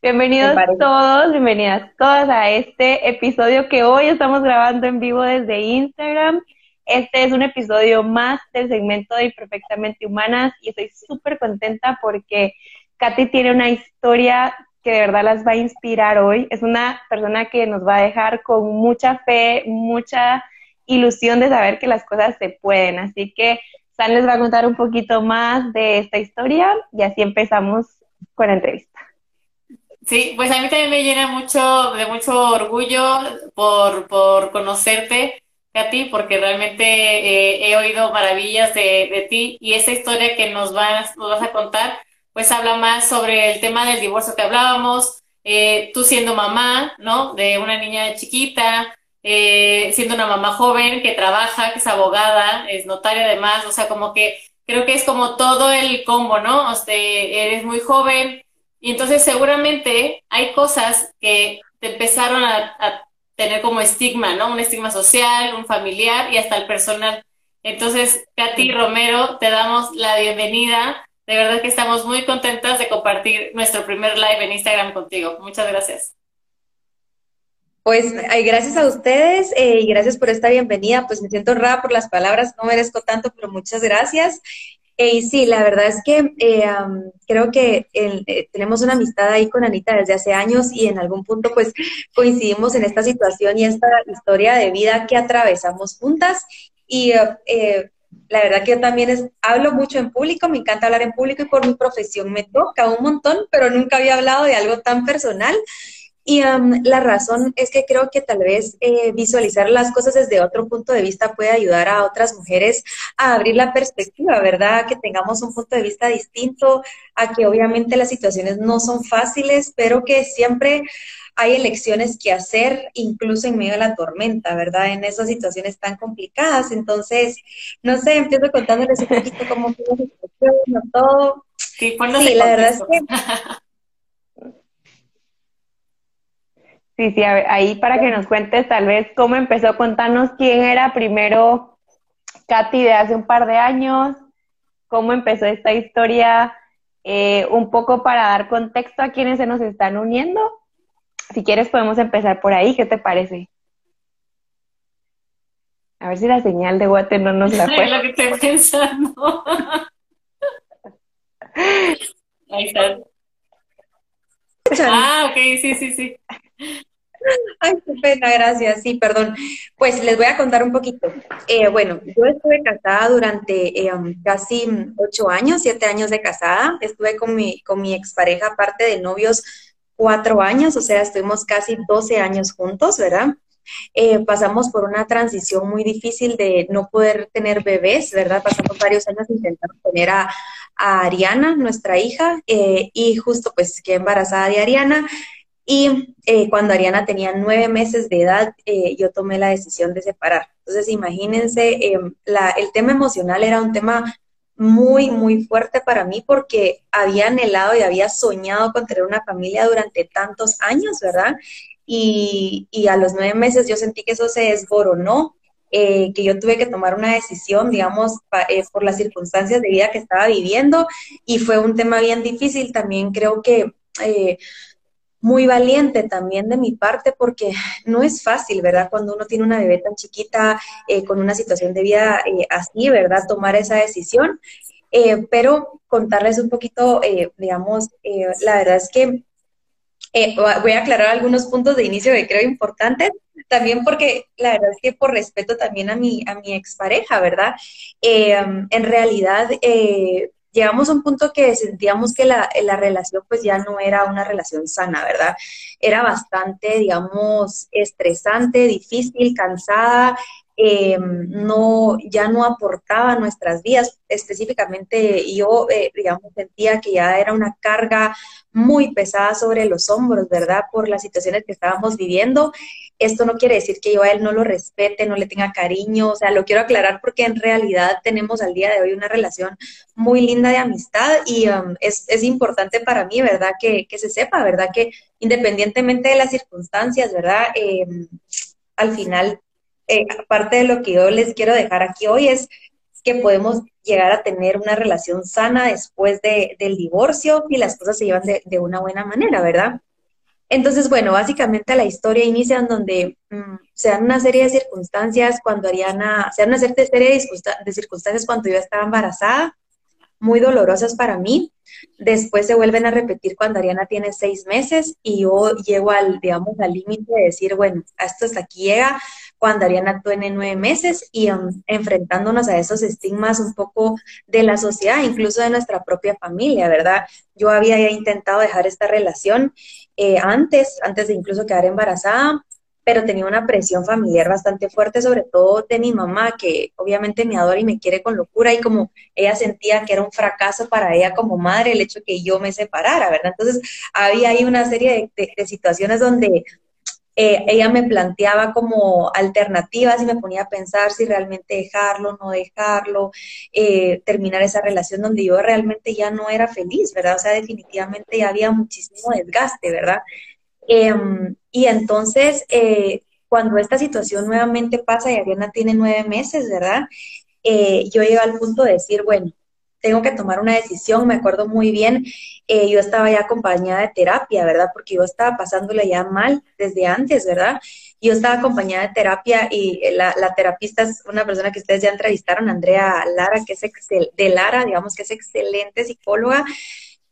Bienvenidos todos, bienvenidas todas a este episodio que hoy estamos grabando en vivo desde Instagram. Este es un episodio más del segmento de Imperfectamente Humanas y estoy súper contenta porque Katy tiene una historia que de verdad las va a inspirar hoy. Es una persona que nos va a dejar con mucha fe, mucha ilusión de saber que las cosas se pueden. Así que San les va a contar un poquito más de esta historia y así empezamos con la entrevista. Sí, pues a mí también me llena mucho, de mucho orgullo por, por conocerte, Katy, porque realmente eh, he oído maravillas de, de, ti y esa historia que nos vas, nos vas a contar, pues habla más sobre el tema del divorcio que hablábamos, eh, tú siendo mamá, ¿no? De una niña chiquita, eh, siendo una mamá joven que trabaja, que es abogada, es notaria además, o sea, como que creo que es como todo el combo, ¿no? O sea, eres muy joven, y entonces seguramente hay cosas que te empezaron a, tener como estigma, ¿no? Un estigma social, un familiar y hasta el personal. Entonces, Katy Romero, te damos la bienvenida. De verdad que estamos muy contentas de compartir nuestro primer live en Instagram contigo. Muchas gracias. Pues gracias a ustedes eh, y gracias por esta bienvenida. Pues me siento honrada por las palabras, no merezco tanto, pero muchas gracias. Eh, y sí, la verdad es que eh, creo que eh, tenemos una amistad ahí con Anita desde hace años y en algún punto pues coincidimos en esta situación y esta historia de vida que atravesamos juntas. Y la verdad que yo también es, hablo mucho en público, me encanta hablar en público y por mi profesión me toca un montón, pero nunca había hablado de algo tan personal. Y la razón es que creo que tal vez eh, visualizar las cosas desde otro punto de vista puede ayudar a otras mujeres a abrir la perspectiva, ¿verdad? Que tengamos un punto de vista distinto, a que obviamente las situaciones no son fáciles, pero que siempre hay elecciones que hacer, incluso en medio de la tormenta, ¿verdad? En esas situaciones tan complicadas. Entonces, no sé, empiezo contándoles un poquito cómo fue la situación, todo. Sí, sí la verdad es que Sí, sí, ahí para que nos cuentes tal vez cómo empezó, contarnos quién era primero Katy de hace un par de años, cómo empezó esta historia, eh, un poco para dar contexto a quienes se nos están uniendo. Si quieres podemos empezar por ahí, ¿qué te parece? A ver si la señal de Guate no nos la fue. lo que estoy pensando. Ahí está. Ah, ok, sí, sí, sí. Ay, qué pena, gracias. Sí, perdón. Pues les voy a contar un poquito. Eh, bueno, yo estuve casada durante eh, um, casi ocho años, siete años de casada. Estuve con mi, con mi expareja, aparte de novios, cuatro años, o sea, estuvimos casi doce años juntos, ¿verdad? Eh, pasamos por una transición muy difícil de no poder tener bebés, ¿verdad? Pasamos varios años intentando tener a, a Ariana, nuestra hija, y justo pues quedé embarazada de Ariana y eh, cuando Ariana tenía nueve meses de edad, eh, yo tomé la decisión de separar. Entonces, imagínense, em, el tema emocional era un tema muy, muy fuerte para mí porque había anhelado y había soñado con tener una familia durante tantos años, ¿verdad? Y, a los nueve meses yo sentí que eso se desboronó, eh, que yo tuve que tomar una decisión, digamos, por las circunstancias de vida que estaba viviendo y fue un tema bien difícil. También creo que muy valiente también de mi parte porque no es fácil, ¿verdad? Cuando uno tiene una bebé tan chiquita, eh, con una situación de vida eh, así, ¿verdad? Tomar esa decisión. Eh, pero contarles un poquito, digamos, la verdad es que voy a aclarar algunos puntos de inicio que creo importantes, también porque la verdad es que por respeto también a mi, a mi expareja, ¿verdad? en realidad, llegamos a un punto que sentíamos que la, la, relación pues ya no era una relación sana, ¿verdad? Era bastante, digamos, estresante, difícil, cansada, eh, no, ya no aportaba nuestras vidas. Específicamente yo, eh, digamos, sentía que ya era una carga muy pesada sobre los hombros, ¿verdad? Por las situaciones que estábamos viviendo. Esto no quiere decir que yo a él no lo respete, no le tenga cariño, o sea, lo quiero aclarar porque en realidad tenemos al día de hoy una relación muy linda de amistad y um, es, es, importante para mí, ¿verdad? Que, que, se sepa, ¿verdad? Que independientemente de las circunstancias, ¿verdad? Eh, al final eh, aparte de lo que yo les quiero dejar aquí hoy es que podemos llegar a tener una relación sana después de, del divorcio y las cosas se llevan de, una buena manera, ¿verdad? Entonces, bueno, básicamente la historia inicia en donde mm, se dan una serie de circunstancias cuando Ariana, se dan una serie de, circunstancias cuando yo estaba embarazada, muy dolorosas para mí. Después se vuelven a repetir cuando Ariana tiene seis meses y yo llego al, digamos, al límite de decir, bueno, esto hasta aquí llega cuando Ariana tiene nueve meses y um, enfrentándonos a esos estigmas un poco de la sociedad, incluso de nuestra propia familia, ¿verdad? Yo había intentado dejar esta relación eh, antes, antes de incluso quedar embarazada, pero tenía una presión familiar bastante fuerte, sobre todo de mi mamá, que obviamente me adora y me quiere con locura, y como ella sentía que era un fracaso para ella como madre el hecho que yo me separara, ¿verdad? Entonces había ahí una serie de situaciones donde eh, ella me planteaba como alternativas y me ponía a pensar si realmente dejarlo, no dejarlo, eh, terminar esa relación donde yo realmente ya no era feliz, ¿verdad? O sea, definitivamente ya había muchísimo desgaste, ¿verdad? Em, y entonces, eh, cuando esta situación nuevamente pasa y Ariana tiene nueve meses, ¿verdad? yo llego al punto de decir, bueno, tengo que tomar una decisión, me acuerdo muy bien, eh, yo estaba ya acompañada de terapia, ¿verdad? Porque yo estaba pasándole ya mal desde antes, ¿verdad? Yo estaba acompañada de terapia y la, terapista es una persona que ustedes ya entrevistaron, Andrea Lara, que es excel, de Lara, digamos que es excelente psicóloga.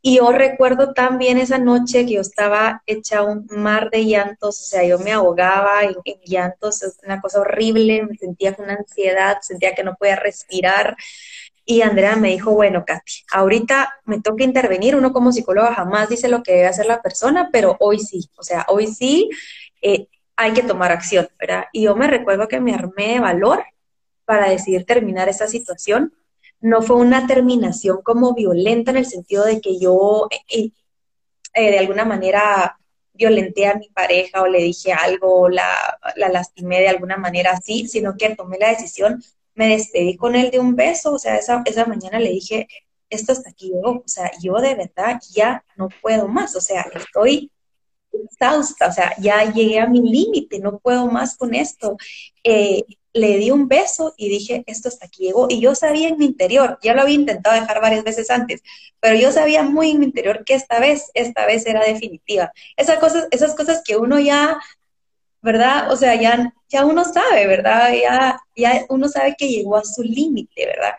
Y yo recuerdo también esa noche que yo estaba hecha un mar de llantos, o sea, yo me ahogaba en, en llantos, es una cosa horrible, me sentía con una ansiedad, sentía que no podía respirar, y Andrea me dijo, bueno, Katy, ahorita me toca intervenir, uno como psicóloga jamás dice lo que debe hacer la persona, pero hoy sí, o sea, hoy sí eh, hay que tomar acción, ¿verdad? Y yo me recuerdo que me armé de valor para decidir terminar esta situación. No fue una terminación como violenta en el sentido de que yo eh, eh, de alguna manera violenté a mi pareja o le dije algo, la, la lastimé de alguna manera así, sino que tomé la decisión me despedí con él de un beso, o sea, esa, esa mañana le dije, esto hasta aquí llegó, o sea, yo de verdad ya no puedo más, o sea, estoy exhausta, o sea, ya llegué a mi límite, no puedo más con esto. Eh, le di un beso y dije, esto hasta aquí llegó. Y yo sabía en mi interior, ya lo había intentado dejar varias veces antes, pero yo sabía muy en mi interior que esta vez, esta vez era definitiva. Esas cosas, esas cosas que uno ya ¿verdad? O sea, ya, ya uno sabe, ¿verdad? Ya, ya uno sabe que llegó a su límite, ¿verdad?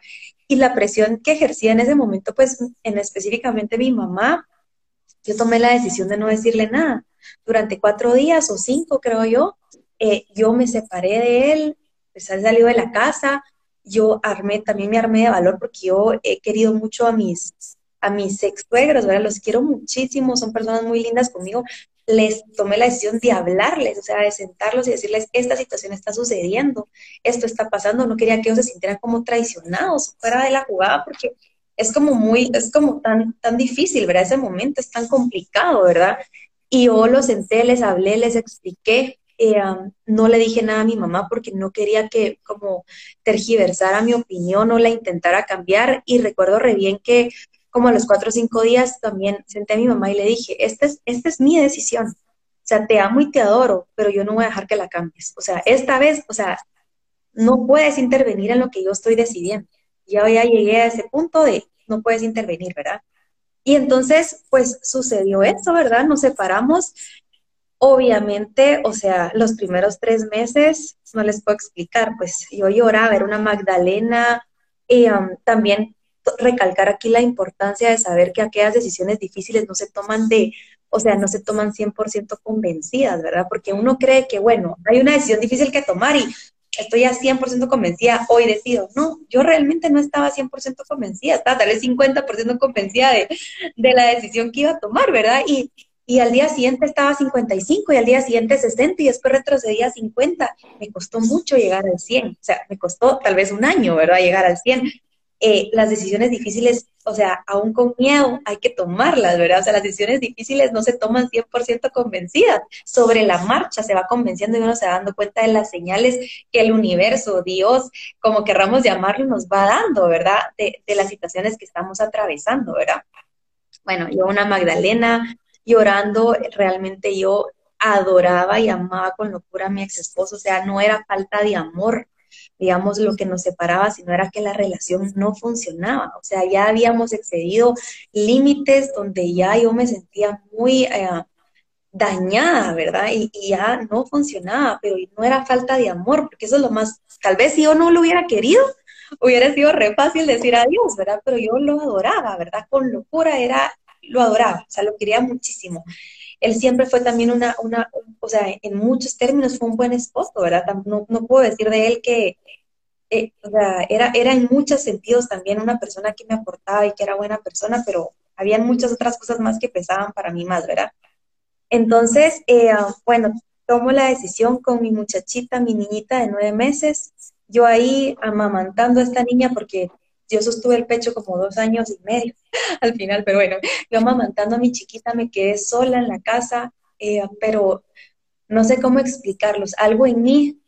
Y la presión que ejercía en ese momento, pues en específicamente mi mamá, yo tomé la decisión de no decirle nada. Durante cuatro días o cinco, creo yo, eh, yo me separé de él, pues él salió de la casa, yo armé, también me armé de valor porque yo he querido mucho a mis, a mis ex suegros, ¿verdad? Los quiero muchísimo, son personas muy lindas conmigo, les tomé la decisión de hablarles, o sea, de sentarlos y decirles, esta situación está sucediendo, esto está pasando, no quería que ellos se sintieran como traicionados fuera de la jugada, porque es como muy, es como tan, tan difícil, ¿verdad? Ese momento es tan complicado, ¿verdad? Y yo los senté, les hablé, les expliqué, eh, no le dije nada a mi mamá porque no quería que como tergiversara mi opinión o la intentara cambiar y recuerdo re bien que como a los cuatro o cinco días también senté a mi mamá y le dije, esta es, esta es mi decisión. O sea, te amo y te adoro, pero yo no voy a dejar que la cambies. O sea, esta vez, o sea, no puedes intervenir en lo que yo estoy decidiendo. Ya, ya llegué a ese punto de no puedes intervenir, ¿verdad? Y entonces, pues sucedió eso, ¿verdad? Nos separamos. Obviamente, o sea, los primeros tres meses, no les puedo explicar, pues yo lloraba, era una Magdalena, y um, también recalcar aquí la importancia de saber que aquellas decisiones difíciles no se toman de, o sea, no se toman 100% convencidas, ¿verdad? Porque uno cree que, bueno, hay una decisión difícil que tomar y estoy ya 100% convencida, hoy decido. No, yo realmente no estaba 100% convencida, estaba tal vez 50% convencida de, de, la decisión que iba a tomar, ¿verdad? Y, y al día siguiente estaba 55 y al día siguiente 60 y después retrocedía a 50. Me costó mucho llegar al 100, o sea, me costó tal vez un año, ¿verdad? Llegar al 100, eh, las decisiones difíciles, o sea, aún con miedo hay que tomarlas, ¿verdad? O sea, las decisiones difíciles no se toman 100% convencidas. Sobre la marcha se va convenciendo y uno se va dando cuenta de las señales que el universo, Dios, como querramos llamarlo, nos va dando, ¿verdad? De, de las situaciones que estamos atravesando, ¿verdad? Bueno, yo una Magdalena llorando, realmente yo adoraba y amaba con locura a mi ex esposo, o sea, no era falta de amor, digamos, lo que nos separaba, sino era que la relación no funcionaba. O sea, ya habíamos excedido límites donde ya yo me sentía muy, eh, dañada, ¿verdad? Y, ya no funcionaba, pero no era falta de amor, porque eso es lo más, tal vez si yo no lo hubiera querido, hubiera sido re fácil decir adiós, ¿verdad? Pero yo lo adoraba, ¿verdad? Con locura era, lo adoraba, o sea, lo quería muchísimo. Él siempre fue también una, una o sea, en muchos términos fue un buen esposo, ¿verdad? No, no puedo decir de él que, eh, o sea, era, era en muchos sentidos también una persona que me aportaba y que era buena persona, pero habían muchas otras cosas más que pesaban para mí más, ¿verdad? Entonces, eh, bueno, tomo la decisión con mi muchachita, mi niñita de nueve meses, yo ahí amamantando a esta niña porque yo sostuve el pecho como dos años y medio al final, pero bueno, yo amamantando a mi chiquita me quedé sola en la casa, eh, pero no sé cómo explicarlos, algo en mí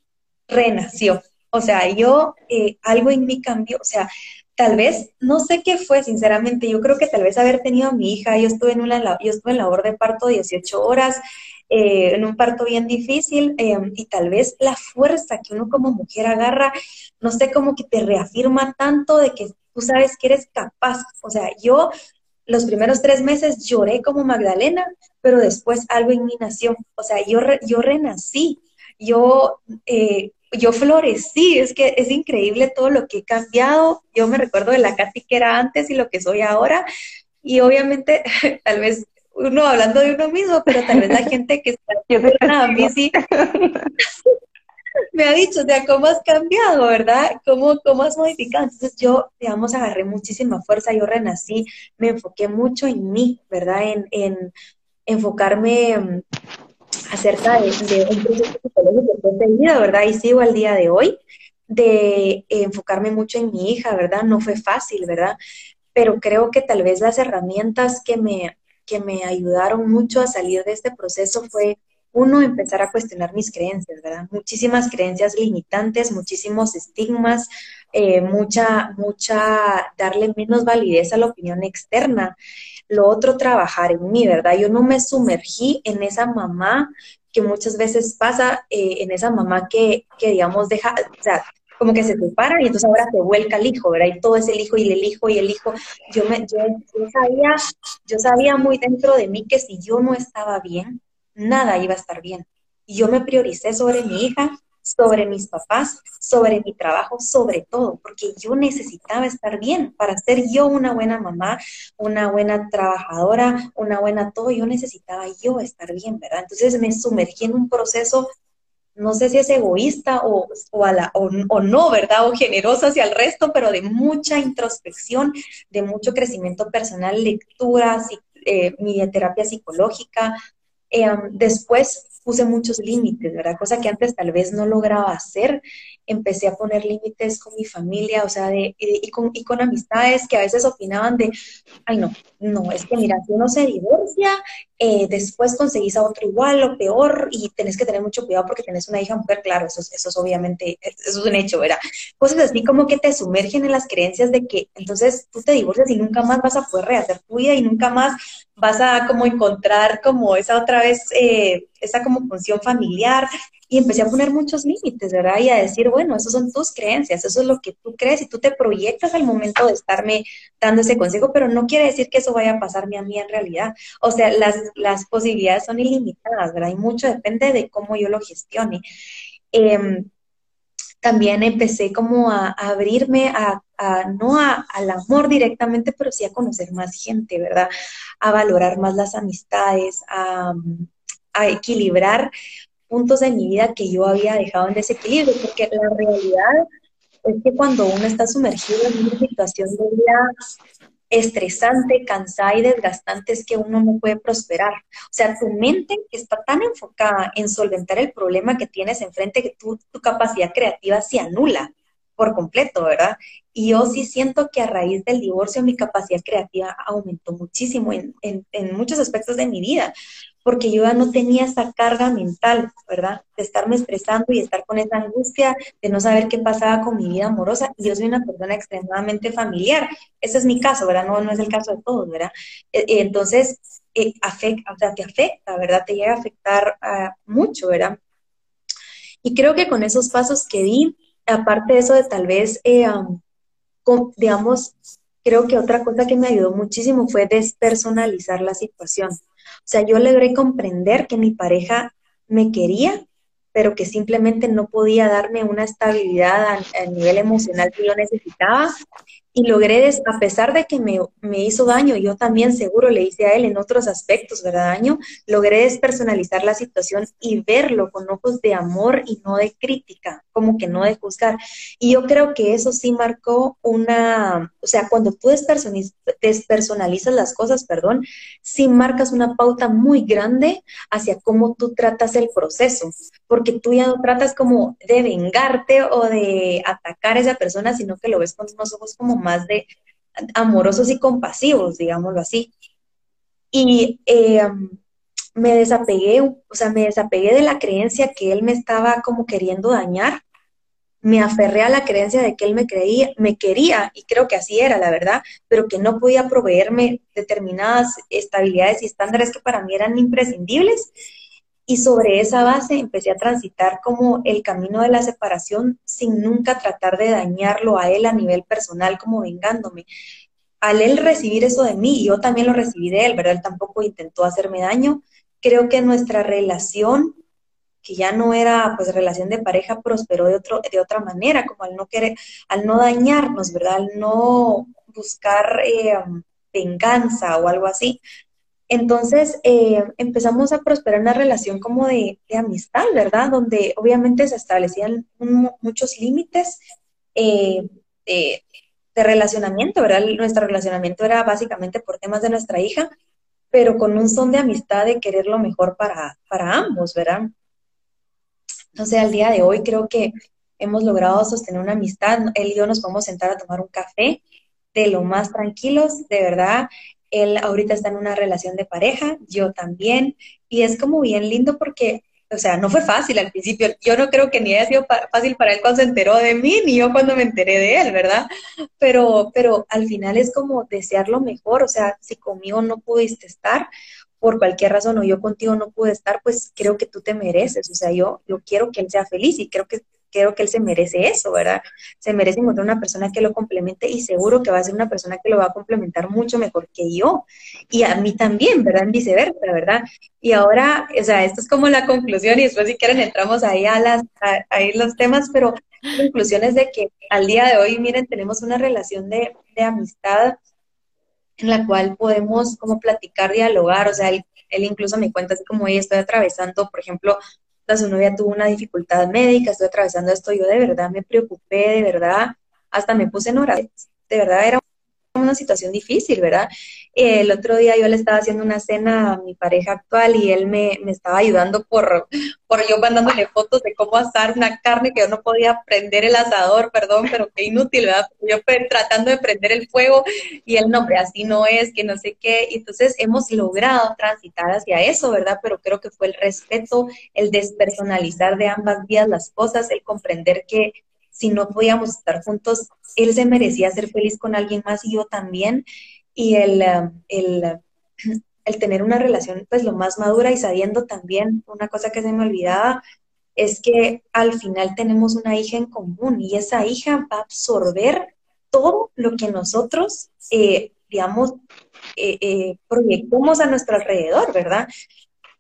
renació, o sea, yo, eh, algo en mí cambió, o sea, tal vez, no sé qué fue, sinceramente, yo creo que tal vez haber tenido a mi hija, yo estuve en una, yo estuve en labor de parto 18 horas, eh, en un parto bien difícil, em, y tal vez la fuerza que uno como mujer agarra, no sé, como que te reafirma tanto de que tú sabes que eres capaz, o sea, yo los primeros tres meses lloré como Magdalena, pero después algo en mí nació, o sea, yo, yo renací, yo eh, yo florecí, es que es increíble todo lo que he cambiado. Yo me recuerdo de la Katy que era antes y lo que soy ahora. Y obviamente, tal vez uno hablando de uno mismo, pero tal vez la gente que está a mí sí me ha dicho, o sea, ¿cómo has cambiado, verdad? ¿Cómo, ¿Cómo has modificado? Entonces yo, digamos, agarré muchísima fuerza, yo renací, me enfoqué mucho en mí, ¿verdad? En, en enfocarme acerca de, un proceso psicológico de vida, ¿verdad? Y sigo al día de hoy de enfocarme mucho en mi hija, ¿verdad? No fue fácil, ¿verdad? Pero creo que tal vez las herramientas que me, que me ayudaron mucho a salir de este proceso fue, uno, empezar a cuestionar mis creencias, ¿verdad? Muchísimas creencias limitantes, muchísimos estigmas, eh, mucha, mucha, darle menos validez a la opinión externa lo otro, trabajar en mí, ¿verdad? Yo no me sumergí en esa mamá que muchas veces pasa, eh, en esa mamá que, que, digamos, deja, como que se separa y entonces ahora se vuelca el hijo, ¿verdad? Y todo es el hijo y el hijo y el hijo. Yo, me, yo, yo, sabía, yo sabía muy dentro de mí que si yo no estaba bien, nada iba a estar bien. Y yo me prioricé sobre mi hija sobre mis papás, sobre mi trabajo, sobre todo, porque yo necesitaba estar bien para ser yo una buena mamá, una buena trabajadora, una buena todo, yo necesitaba yo estar bien, ¿verdad? Entonces me sumergí en un proceso, no sé si es egoísta o, o, a la, o, no, ¿verdad? O generosa hacia el resto, pero de mucha introspección, de mucho crecimiento personal, lecturas, eh, terapia psicológica. Eh, después puse muchos límites, ¿verdad? Cosa que antes tal vez no lograba hacer. Empecé a poner límites con mi familia, o sea, de, y, con, y con amistades que a veces opinaban de, ay, no, no, es que mira, si uno se divorcia, eh, después conseguís a otro igual o peor y tenés que tener mucho cuidado porque tenés una hija mujer, claro, eso, eso es obviamente, eso es un hecho, ¿verdad? Cosas así como que te sumergen en las creencias de que entonces tú te divorcias y nunca más vas a poder rehacer tu vida y nunca más vas a como encontrar como esa otra vez, eh, esa como función familiar. Y empecé a poner muchos límites, ¿verdad? Y a decir, bueno, esas son tus creencias, eso es lo que tú crees y tú te proyectas al momento de estarme dando ese consejo, pero no quiere decir que eso vaya a pasarme a mí en realidad. O sea, las, las posibilidades son ilimitadas, ¿verdad? Y mucho depende de cómo yo lo gestione. Em, también empecé como a, abrirme a, no al amor directamente, pero sí a conocer más gente, ¿verdad? A valorar más las amistades, a, equilibrar puntos de mi vida que yo había dejado en desequilibrio, porque la realidad es que cuando uno está sumergido en una situación de vida estresante, cansada y desgastante es que uno no puede prosperar. O sea, tu mente está tan enfocada en solventar el problema que tienes enfrente que tu, tu capacidad creativa se anula por completo, ¿verdad? Y yo sí siento que a raíz del divorcio mi capacidad creativa aumentó muchísimo en, en muchos aspectos de mi vida, porque yo ya no tenía esa carga mental, ¿verdad? De estarme estresando y estar con esa angustia de no saber qué pasaba con mi vida amorosa. Y yo soy una persona extremadamente familiar. Ese es mi caso, ¿verdad? No, no es el caso de todos, ¿verdad? Eh, eh, entonces, eh, afecta, o sea, te afecta, ¿verdad? Te llega a afectar ah, mucho, ¿verdad? Y creo que con esos pasos que di, aparte de eso de tal vez, digamos, creo que otra cosa que me ayudó muchísimo fue despersonalizar la situación. O sea, yo logré comprender que mi pareja me quería, pero que simplemente no podía darme una estabilidad a, nivel emocional que yo necesitaba y logré, a pesar de que me, me, hizo daño, yo también seguro le hice a él en otros aspectos, ¿verdad? Daño, logré despersonalizar la situación y verlo con ojos de amor y no de crítica, como que no de juzgar. Y yo creo que eso sí marcó una, o sea, cuando tú despersonalizas las cosas, perdón, sí marcas una pauta muy grande hacia cómo tú tratas el proceso, porque tú ya no tratas como de vengarte o de atacar a esa persona, sino que lo ves con unos ojos como más de amorosos y compasivos, digámoslo así. Y eh, me desapegué, o sea, me desapegué de la creencia que él me estaba como queriendo dañar. Me aferré a la creencia de que él me creía, me quería, y creo que así era, la verdad, pero que no podía proveerme determinadas estabilidades y estándares que para mí eran imprescindibles y sobre esa base empecé a transitar como el camino de la separación sin nunca tratar de dañarlo a él a nivel personal, como vengándome. Al él recibir eso de mí, yo también lo recibí de él, ¿verdad? Él tampoco intentó hacerme daño. Creo que nuestra relación, que ya no era pues relación de pareja, prosperó de, otro, de otra manera, como al no querer, al no dañarnos, ¿verdad? Al no buscar eh, venganza o algo así, entonces eh, empezamos a prosperar una relación como de, amistad, ¿verdad? Donde obviamente se establecían muchos límites eh, de, relacionamiento, ¿verdad? Nuestro relacionamiento era básicamente por temas de nuestra hija, pero con un son de amistad de querer lo mejor para, para ambos, ¿verdad? Entonces al día de hoy creo que hemos logrado sostener una amistad. Él y yo nos podemos sentar a tomar un café de lo más tranquilos, de verdad. Él ahorita está en una relación de pareja, yo también, y es como bien lindo porque, o sea, no fue fácil al principio. Yo no creo que ni haya sido fácil para él cuando se enteró de mí, ni yo cuando me enteré de él, ¿verdad? Pero, pero al final es como desear lo mejor, o sea, si conmigo no pudiste estar, por cualquier razón o yo contigo no pude estar, pues creo que tú te mereces, o sea, yo, yo quiero que él sea feliz y creo que creo que él se merece eso, ¿verdad? Se merece encontrar una persona que lo complemente y seguro que va a ser una persona que lo va a complementar mucho mejor que yo. Y a mí también, ¿verdad? En viceversa, ¿verdad? Y ahora, o sea, esto es como la conclusión y después si quieren entramos ahí a, las, a, ir los temas, pero la conclusión es de que al día de hoy, miren, tenemos una relación de, de amistad en la cual podemos como platicar, dialogar, o sea, él, él incluso me cuenta así como, estoy atravesando, por ejemplo, su novia tuvo una dificultad médica, estoy atravesando esto, yo de verdad me preocupé, de verdad, hasta me puse en oración, de verdad era una situación difícil, ¿verdad? El otro día yo le estaba haciendo una cena a mi pareja actual y él me, estaba ayudando por, por yo mandándole fotos de cómo asar una carne que yo no podía prender el asador, perdón, pero qué inútil, ¿verdad? Yo tratando de prender el fuego y él, no, hombre, así no es, que no sé qué. Entonces hemos logrado transitar hacia eso, ¿verdad? Pero creo que fue el respeto, el despersonalizar de ambas vías las cosas, el comprender que si no podíamos estar juntos, él se merecía ser feliz con alguien más y yo también. Y el, um, el, el tener una relación pues lo más madura y sabiendo también, una cosa que se me olvidaba, es que al final tenemos una hija en común y esa hija va a absorber todo lo que nosotros, eh, digamos, eh, eh, proyectamos a nuestro alrededor, ¿verdad?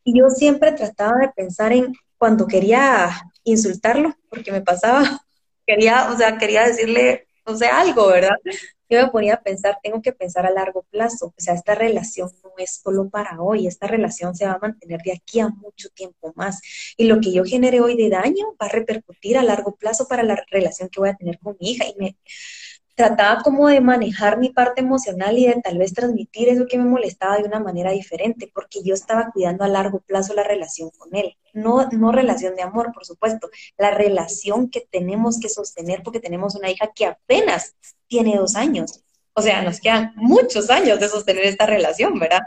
Y yo siempre trataba de pensar en cuando quería insultarlo, porque me pasaba, quería, o sea, quería decirle, no sé, algo, ¿verdad? Yo me ponía a pensar, tengo que pensar a largo plazo, o sea, esta relación no es solo para hoy, esta relación se va a mantener de aquí a mucho tiempo más. Y lo que yo genere hoy de daño va a repercutir a largo plazo para la relación que voy a tener con mi hija. Y me, trataba como de manejar mi parte emocional y de tal vez transmitir eso que me molestaba de una manera diferente, porque yo estaba cuidando a largo plazo la relación con él. No, no relación de amor, por supuesto, la relación que tenemos que sostener porque tenemos una hija que apenas tiene dos años. O sea, nos quedan muchos años de sostener esta relación, ¿verdad?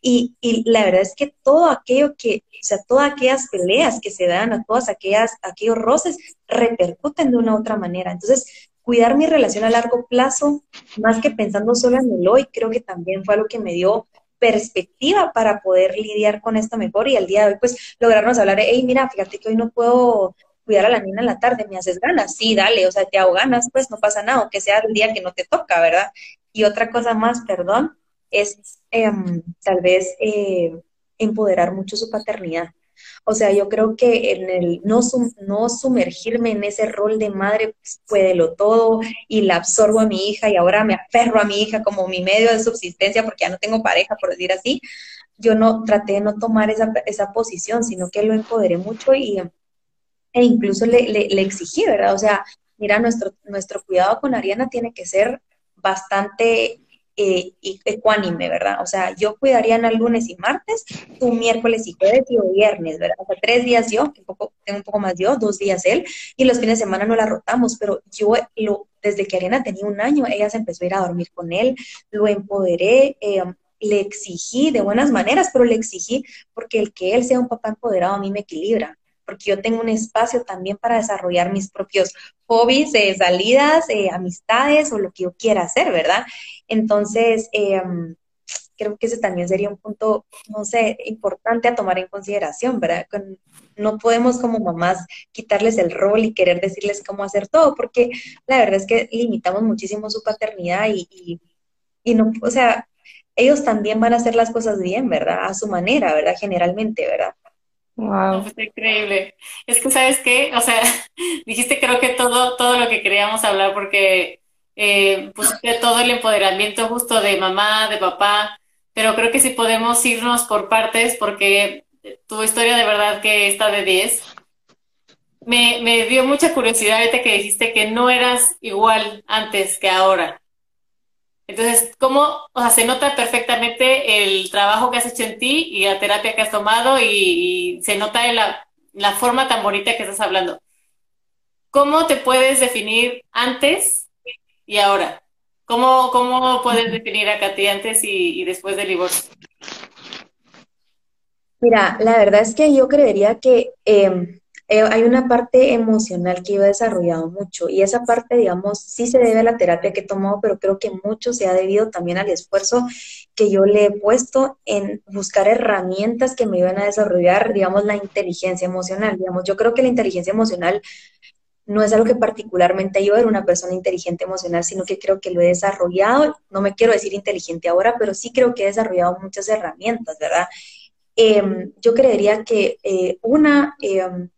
Y, y, la verdad es que todo aquello que, o sea, todas aquellas peleas que se dan, a todas aquellas, aquellos roces, repercuten de una u otra manera. Entonces, cuidar mi relación a largo plazo, más que pensando solo en el hoy, creo que también fue algo que me dio perspectiva para poder lidiar con esto mejor y al día de hoy pues lograrnos hablar, hey, mira, fíjate que hoy no puedo cuidar a la niña en la tarde, ¿me haces ganas? Sí, dale, o sea, te hago ganas, pues no pasa nada, aunque sea el día que no te toca, ¿verdad? Y otra cosa más, perdón, es em, tal vez eh, empoderar mucho su paternidad. O sea, yo creo que en el no, no sumergirme en ese rol de madre, pues puede lo todo y la absorbo a mi hija y ahora me aferro a mi hija como mi medio de subsistencia porque ya no tengo pareja, por decir así. Yo no traté de no tomar esa, esa posición, sino que lo empoderé mucho y e incluso le, le, le exigí, ¿verdad? O sea, mira, nuestro, nuestro cuidado con Ariana tiene que ser bastante eh, ecuánime, ¿verdad? O sea, yo cuidaría el lunes y martes, tú miércoles y jueves y viernes, ¿verdad? O sea, tres días yo, un poco, tengo un poco más yo, dos días él, y los fines de semana no la rotamos, pero yo lo, desde que Ariana tenía un año, ella se empezó a ir a dormir con él, lo empoderé, eh, le exigí de buenas maneras, pero le exigí porque el que él sea un papá empoderado a mí me equilibra, porque yo tengo un espacio también para desarrollar mis propios hobbies, eh, salidas, amistades o lo que yo quiera hacer, ¿verdad? Entonces, em, creo que ese también sería un punto, no sé, importante a tomar en consideración, ¿verdad? no podemos como mamás quitarles el rol y querer decirles cómo hacer todo, porque la verdad es que limitamos muchísimo su paternidad y, y, y no, o sea, ellos también van a hacer las cosas bien, ¿verdad? A su manera, ¿verdad? Generalmente, ¿verdad? Wow. increíble. Es que, ¿sabes qué? O sea, dijiste creo que todo, todo lo que queríamos hablar porque eh, pusiste todo el empoderamiento justo de mamá, de papá, pero creo que sí podemos irnos por partes porque tu historia de verdad que está de 10. Me, me dio mucha curiosidad ahorita que dijiste que no eras igual antes que ahora. Entonces, ¿cómo, o sea, se nota perfectamente el trabajo que has hecho en ti y la terapia que has tomado y, se nota en la, la, forma tan bonita que estás hablando? ¿Cómo te puedes definir antes y ahora? ¿Cómo, cómo puedes definir a Katy antes y, y después del divorcio? Mira, la verdad es que yo creería que eh, eh, hay una parte emocional que yo he desarrollado mucho y esa parte, digamos, sí se debe a la terapia que he tomado, pero creo que mucho se ha debido también al esfuerzo que yo le he puesto en buscar herramientas que me iban a desarrollar, digamos, la inteligencia emocional. Digamos, yo creo que la inteligencia emocional no es algo que particularmente yo era una persona inteligente emocional, sino que creo que lo he desarrollado, no me quiero decir inteligente ahora, pero sí creo que he desarrollado muchas herramientas, ¿verdad? Em, yo creería que eh, una, em,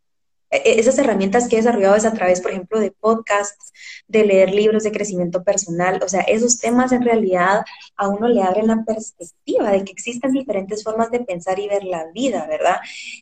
esas herramientas que he desarrollado es a través, por ejemplo, de podcasts, de leer libros de crecimiento personal. O sea, esos temas en realidad a uno le abren la perspectiva de que existen diferentes formas de pensar y ver la vida, ¿verdad?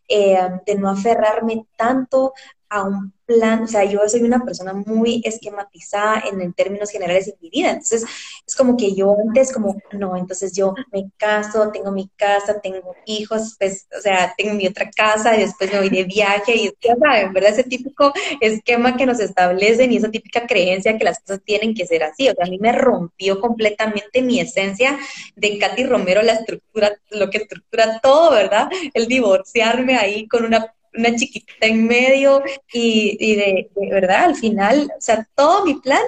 Eh, de no aferrarme tanto a un plan, o sea, yo soy una persona muy esquematizada en, términos generales en mi vida, entonces es como que yo antes como, no, entonces yo me caso, tengo mi casa, tengo hijos, pues, o sea, tengo mi otra casa y después me voy de viaje y ya saben, ¿verdad? Ese típico esquema que nos establecen y esa típica creencia que las cosas tienen que ser así, o sea, a mí me rompió completamente mi esencia de Katy Romero, la estructura, lo que estructura todo, ¿verdad? El divorciarme ahí con una una chiquita en medio y, de, verdad, al final, o sea, todo mi plan,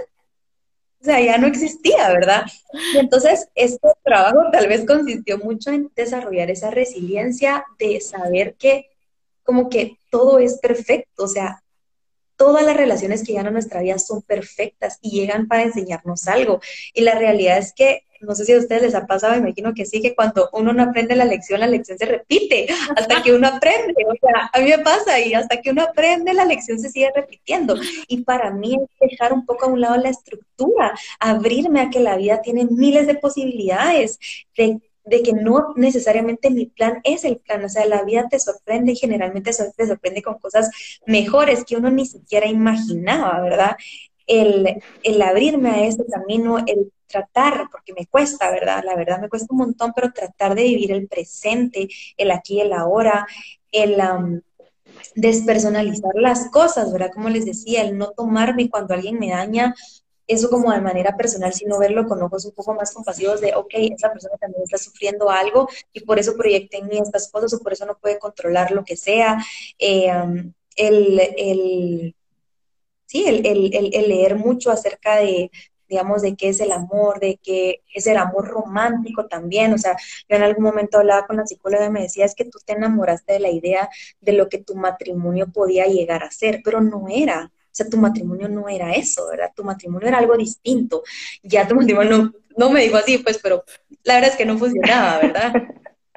o sea, ya no existía, ¿verdad? Y entonces, este trabajo tal vez consistió mucho en desarrollar esa resiliencia de saber que como que todo es perfecto, o sea, todas las relaciones que llegan a nuestra vida son perfectas y llegan para enseñarnos algo. Y la realidad es que no sé si a ustedes les ha pasado, me imagino que sí, que cuando uno no aprende la lección, la lección se repite hasta que uno aprende. O sea, a mí me pasa y hasta que uno aprende, la lección se sigue repitiendo. Y para mí es dejar un poco a un lado la estructura, abrirme a que la vida tiene miles de posibilidades, de de que no necesariamente mi plan es el plan, o sea, la vida te sorprende y generalmente te sorprende con cosas mejores que uno ni siquiera imaginaba, ¿verdad? El, el abrirme a ese camino, el tratar, porque me cuesta, ¿verdad? La verdad me cuesta un montón, pero tratar de vivir el presente, el aquí, el ahora, el despersonalizar las cosas, ¿verdad? Como les decía, el no tomarme cuando alguien me daña eso como de manera personal, sino verlo con ojos un poco más compasivos de, ok, esa persona también está sufriendo algo y por eso proyecta en mí estas cosas o por eso no puede controlar lo que sea. Eh, el, el, sí, el, el, leer mucho acerca de, digamos, de qué es el amor, de qué es el amor romántico también. O sea, yo en algún momento hablaba con la psicóloga y me decía, es que tú te enamoraste de la idea de lo que tu matrimonio podía llegar a ser, pero no era. O sea, tu matrimonio no era eso, ¿verdad? Tu matrimonio era algo distinto. Ya tu matrimonio no, no me dijo así, pues, pero la verdad es que no funcionaba, ¿verdad?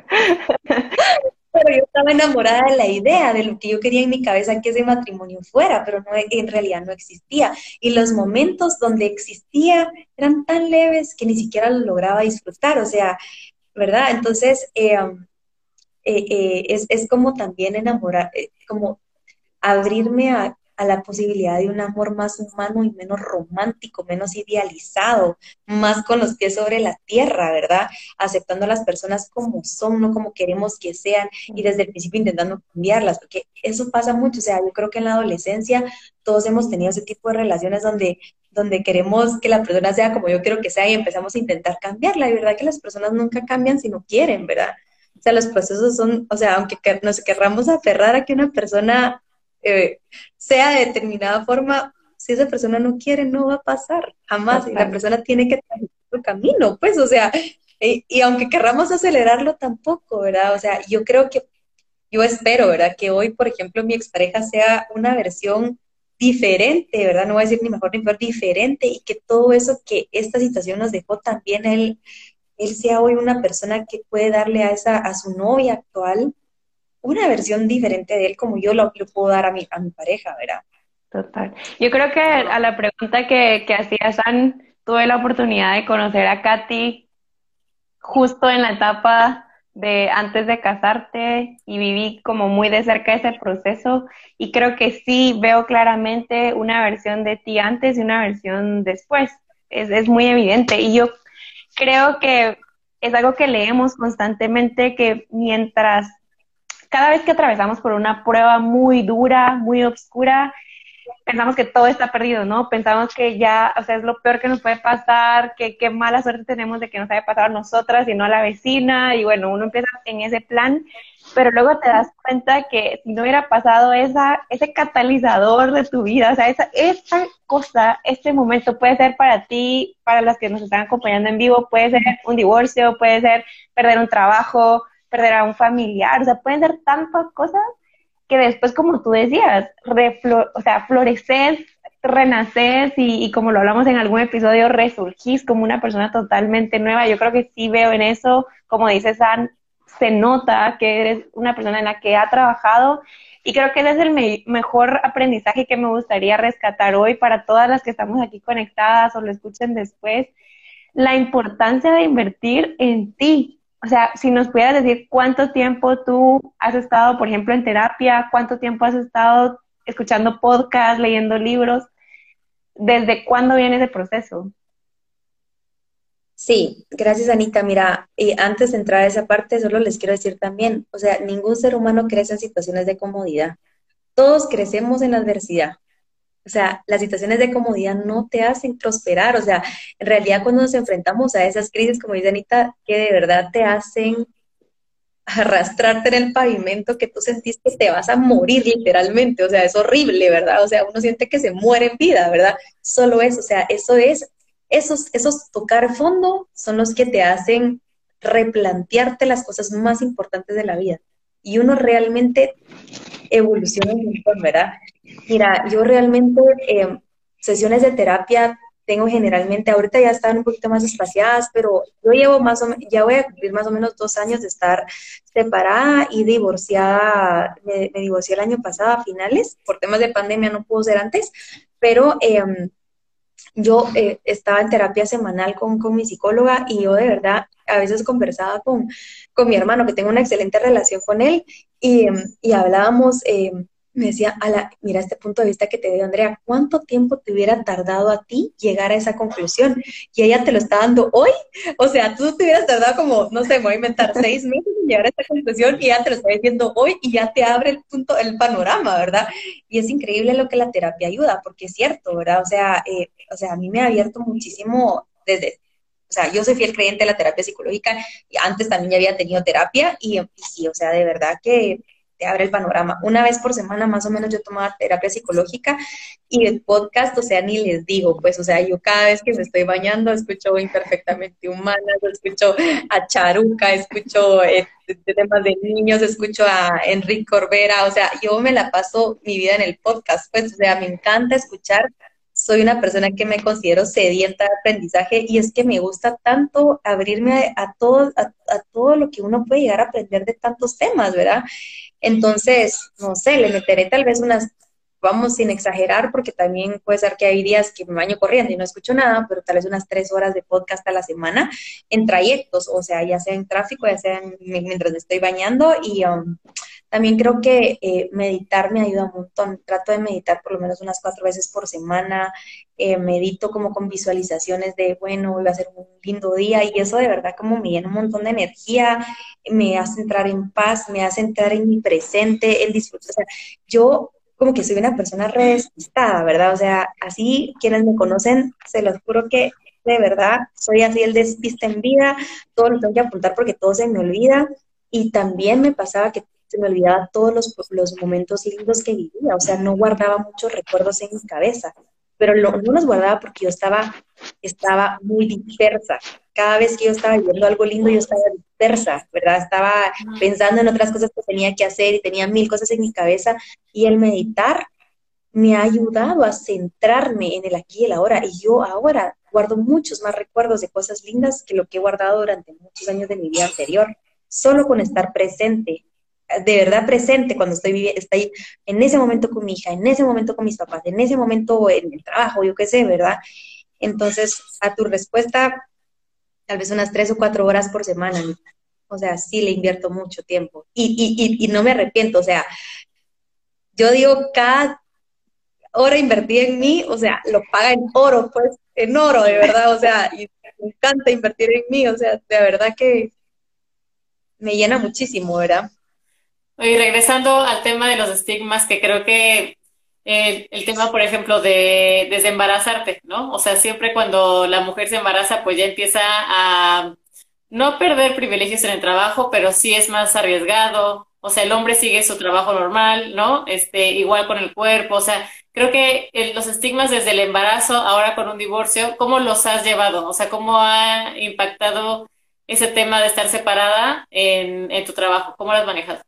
pero yo estaba enamorada de la idea, de lo que yo quería en mi cabeza que ese matrimonio fuera, pero no, en realidad no existía. Y los momentos donde existía eran tan leves que ni siquiera lo lograba disfrutar, o sea, ¿verdad? Entonces, eh, um, eh, eh, es, es, como también enamorar, como abrirme a, a la posibilidad de un amor más humano y menos romántico, menos idealizado, más con los pies sobre la tierra, ¿verdad? Aceptando a las personas como son, no como queremos que sean y desde el principio intentando cambiarlas, porque eso pasa mucho, o sea, yo creo que en la adolescencia todos hemos tenido ese tipo de relaciones donde donde queremos que la persona sea como yo quiero que sea y empezamos a intentar cambiarla. Y verdad que las personas nunca cambian si no quieren, ¿verdad? O sea, los procesos son, o sea, aunque nos querramos aferrar a que una persona eh, sea de determinada forma, si esa persona no quiere, no va a pasar, jamás. Y la persona tiene que tener su camino, pues, o sea, y, aunque querramos acelerarlo tampoco, ¿verdad? O sea, yo creo que, yo espero, ¿verdad? Que hoy, por ejemplo, mi expareja sea una versión diferente, ¿verdad? No voy a decir ni mejor ni peor, diferente, y que todo eso que esta situación nos dejó también él, él sea hoy una persona que puede darle a esa, a su novia actual, una versión diferente de él como yo lo, puedo dar a mi, pareja, ¿verdad? Total. Yo creo que a la pregunta que, que hacía San, tuve la oportunidad de conocer a Katy justo en la etapa de antes de casarte y viví como muy de cerca ese proceso y creo que sí veo claramente una versión de ti antes y una versión después. Es, es muy evidente y yo creo que es algo que leemos constantemente que mientras cada vez que atravesamos por una prueba muy dura, muy oscura, pensamos que todo está perdido, ¿no? Pensamos que ya, o sea, es lo peor que nos puede pasar, que qué mala suerte tenemos de que nos haya pasado a nosotras y no a la vecina, y bueno, uno empieza en ese plan, pero luego te das cuenta que si no hubiera pasado esa, ese catalizador de tu vida, o sea, esa, esa cosa, este momento puede ser para ti, para las que nos están acompañando en vivo, puede ser un divorcio, puede ser perder un trabajo, perder a un familiar, o sea, pueden ser tantas cosas que después, como tú decías, o sea, floreces, renaces y, y, como lo hablamos en algún episodio, resurgís como una persona totalmente nueva. Yo creo que sí veo en eso, como dice San, se nota que eres una persona en la que ha trabajado y creo que ese es el mejor aprendizaje que me gustaría rescatar hoy para todas las que estamos aquí conectadas o lo escuchen después, la importancia de invertir en ti, o sea, si nos pudieras decir cuánto tiempo tú has estado, por ejemplo, en terapia, cuánto tiempo has estado escuchando podcasts, leyendo libros, ¿desde cuándo viene ese proceso? Sí, gracias Anita. Mira, y antes de entrar a esa parte, solo les quiero decir también, o sea, ningún ser humano crece en situaciones de comodidad. Todos crecemos en adversidad. O sea, las situaciones de comodidad no te hacen prosperar. O sea, en realidad cuando nos enfrentamos a esas crisis, como dice Anita, que de verdad te hacen arrastrarte en el pavimento que tú sentís que te vas a morir literalmente. O sea, es horrible, ¿verdad? O sea, uno siente que se muere en vida, ¿verdad? Solo eso. O sea, eso es, esos, esos tocar fondo son los que te hacen replantearte las cosas más importantes de la vida. Y uno realmente evoluciona montón, ¿verdad? Mira, yo realmente eh, sesiones de terapia tengo generalmente, ahorita ya están un poquito más espaciadas, pero yo llevo más o ya voy a cumplir más o menos dos años de estar separada y divorciada. Me, divorcié el año pasado a finales, por temas de pandemia no pudo ser antes, pero em, yo eh, estaba en terapia semanal con, con, mi psicóloga y yo de verdad a veces conversaba con, con mi hermano, que tengo una excelente relación con él, y, y hablábamos em, me decía, la mira este punto de vista que te dio Andrea, ¿cuánto tiempo te hubiera tardado a ti llegar a esa conclusión? Y ella te lo está dando hoy. O sea, tú te hubieras tardado como, no sé, me voy a inventar seis meses en llegar a esa conclusión y ella te lo está diciendo hoy y ya te abre el punto, el panorama, ¿verdad? Y es increíble lo que la terapia ayuda, porque es cierto, ¿verdad? O sea, eh, o sea, a mí me ha abierto muchísimo desde, o sea, yo soy fiel creyente de la terapia psicológica y antes también ya había tenido terapia y, sí, o sea, de verdad que abre el panorama. Una vez por semana más o menos yo tomaba terapia psicológica y el podcast, o sea, ni les digo, pues, o sea, yo cada vez que me estoy bañando escucho Imperfectamente Humana, escucho a Charuca, escucho eh, temas de niños, escucho a Enrique Corbera, o sea, yo me la paso mi vida en el podcast, pues, o sea, me encanta escuchar soy una persona que me considero sedienta de aprendizaje y es que me gusta tanto abrirme a, todo, a, todo lo que uno puede llegar a aprender de tantos temas, ¿verdad? Entonces, no sé, le meteré tal vez unas, vamos sin exagerar, porque también puede ser que hay días que me baño corriendo y no escucho nada, pero tal vez unas tres horas de podcast a la semana en trayectos, o sea, ya sea en tráfico, ya sea mientras me estoy bañando y... Um, también creo que eh, meditar me ayuda un montón. Trato de meditar por lo menos unas cuatro veces por semana. Eh, medito como con visualizaciones de, bueno, voy a ser un lindo día y eso de verdad como me llena un montón de energía, me hace entrar en paz, me hace entrar en mi presente, el disfrute. O sea, yo como que soy una persona resistada, ¿verdad? O sea, así quienes me conocen, se los juro que de verdad soy así el despiste en vida, todo lo tengo que apuntar porque todo se me olvida. Y también me pasaba que se me olvidaba todos los, momentos lindos que vivía, o sea, no guardaba muchos recuerdos en mi cabeza, pero no los guardaba porque yo estaba, estaba muy dispersa. Cada vez que yo estaba viviendo algo lindo, yo estaba dispersa, ¿verdad? Estaba pensando en otras cosas que tenía que hacer y tenía mil cosas en mi cabeza y el meditar me ha ayudado a centrarme en el aquí y el ahora. Y yo ahora guardo muchos más recuerdos de cosas lindas que lo que he guardado durante muchos años de mi vida anterior, solo con estar presente de verdad presente cuando estoy, estoy en ese momento con mi hija, en ese momento con mis papás, en ese momento en el trabajo, yo qué sé, ¿verdad? Entonces, a tu respuesta, tal vez unas tres o cuatro horas por semana. O sea, sí le invierto mucho tiempo y, y, y, no me arrepiento. O sea, yo digo, cada hora invertida en mí, o sea, lo paga en oro, pues, en oro, de verdad. O sea, me encanta invertir en mí. O sea, de verdad que me llena muchísimo, ¿verdad? Y regresando al tema de los estigmas, que creo que el, el, tema, por ejemplo, de desembarazarte, ¿no? O sea, siempre cuando la mujer se embaraza, pues ya empieza a no perder privilegios en el trabajo, pero sí es más arriesgado. O sea, el hombre sigue su trabajo normal, ¿no? Este, igual con el cuerpo. O sea, creo que los estigmas desde el embarazo, ahora con un divorcio, ¿cómo los has llevado? O sea, ¿cómo ha impactado ese tema de estar separada en, en tu trabajo? ¿Cómo lo has manejado?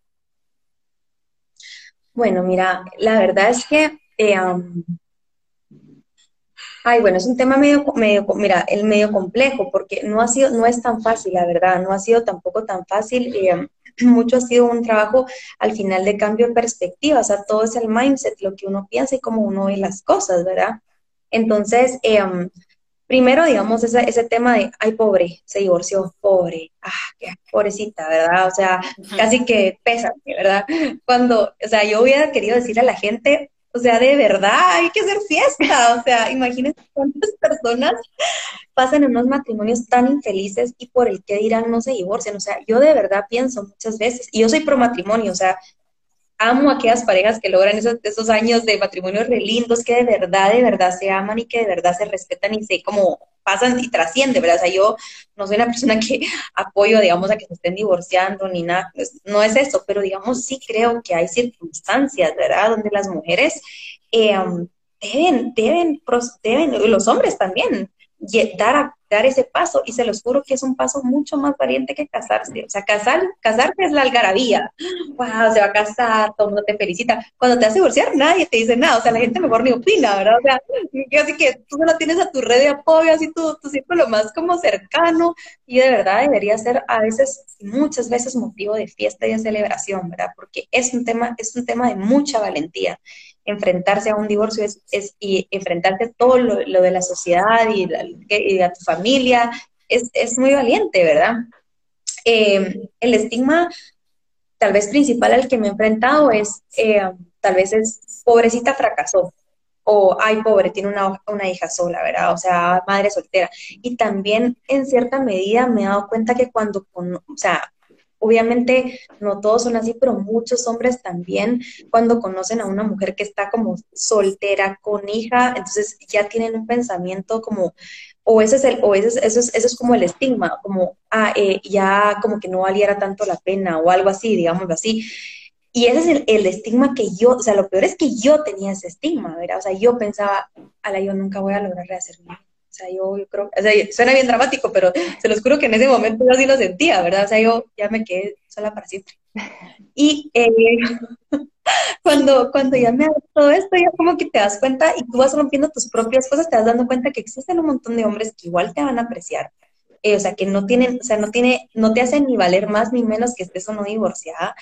Bueno, mira, la verdad es que, eh, ay, bueno, es un tema medio, medio, mira, el medio complejo, porque no ha sido, no es tan fácil, la verdad, no ha sido tampoco tan fácil. Eh, mucho ha sido un trabajo al final de cambio de perspectiva, o sea, todo es el mindset, lo que uno piensa y cómo uno ve las cosas, ¿verdad? Entonces, eh, primero, digamos, ese, ese tema de, ay, pobre, se divorció, pobre, ah, qué pobrecita, ¿verdad? O sea, casi que pesa, ¿verdad? Cuando, o sea, yo hubiera querido decirle a la gente, o sea, de verdad, hay que hacer fiesta, o sea, imagínense cuántas personas pasan en unos matrimonios tan infelices y por el que dirán no se divorcian, o sea, yo de verdad pienso muchas veces, y yo soy pro matrimonio, o sea, amo a aquellas parejas que logran esos, esos años de matrimonio re lindos, que de verdad, de verdad se aman y que de verdad se respetan y se como pasan y trascienden, ¿verdad? O sea, yo no soy una persona que apoyo, digamos, a que se estén divorciando ni nada, pues, no es eso, pero digamos, sí creo que hay circunstancias, ¿verdad? Donde las mujeres eh, deben, deben, deben, los hombres también, dar a dar ese paso y se los juro que es un paso mucho más valiente que casarse. O sea, casar, casarte es la algarabía. Wow, se va a casar, todo el mundo te felicita. Cuando te vas a divorciar, nadie te dice nada. O sea, la gente mejor ni opina, ¿verdad? O sea, así que tú solo tienes a tu red de apoyo, así tú, tú lo más como cercano y de verdad debería ser a veces, muchas veces motivo de fiesta y de celebración, ¿verdad? Porque es un tema, es un tema de mucha valentía enfrentarse a un divorcio es, es y enfrentarte a todo lo, de la sociedad y, a tu familia, es, es muy valiente, ¿verdad? Eh, el estigma tal vez principal al que me he enfrentado es, eh, tal vez es, pobrecita fracasó, o, ay, pobre, tiene una, una hija sola, ¿verdad? O sea, madre soltera. Y también, en cierta medida, me he dado cuenta que cuando, o sea, Obviamente no todos son así, pero muchos hombres también cuando conocen a una mujer que está como soltera con hija, entonces ya tienen un pensamiento como, o ese es el, o ese es, eso es, eso es como el estigma, como, ah, eh, ya como que no valiera tanto la pena o algo así, digámoslo así. Y ese es el, estigma que yo, o sea, lo peor es que yo tenía ese estigma, ¿verdad? O sea, yo pensaba, ala, yo nunca voy a lograr rehacerme o sea, yo, creo, o sea, suena bien dramático, pero se los juro que en ese momento yo sí lo sentía, ¿verdad? O sea, yo ya me quedé sola para siempre. Y eh, cuando, cuando ya me hago todo esto, ya como que te das cuenta y tú vas rompiendo tus propias cosas, te vas dando cuenta que existen un montón de hombres que igual te van a apreciar. Eh, o sea, que no tienen, o sea, no tiene, no te hacen ni valer más ni menos que estés o no divorciada,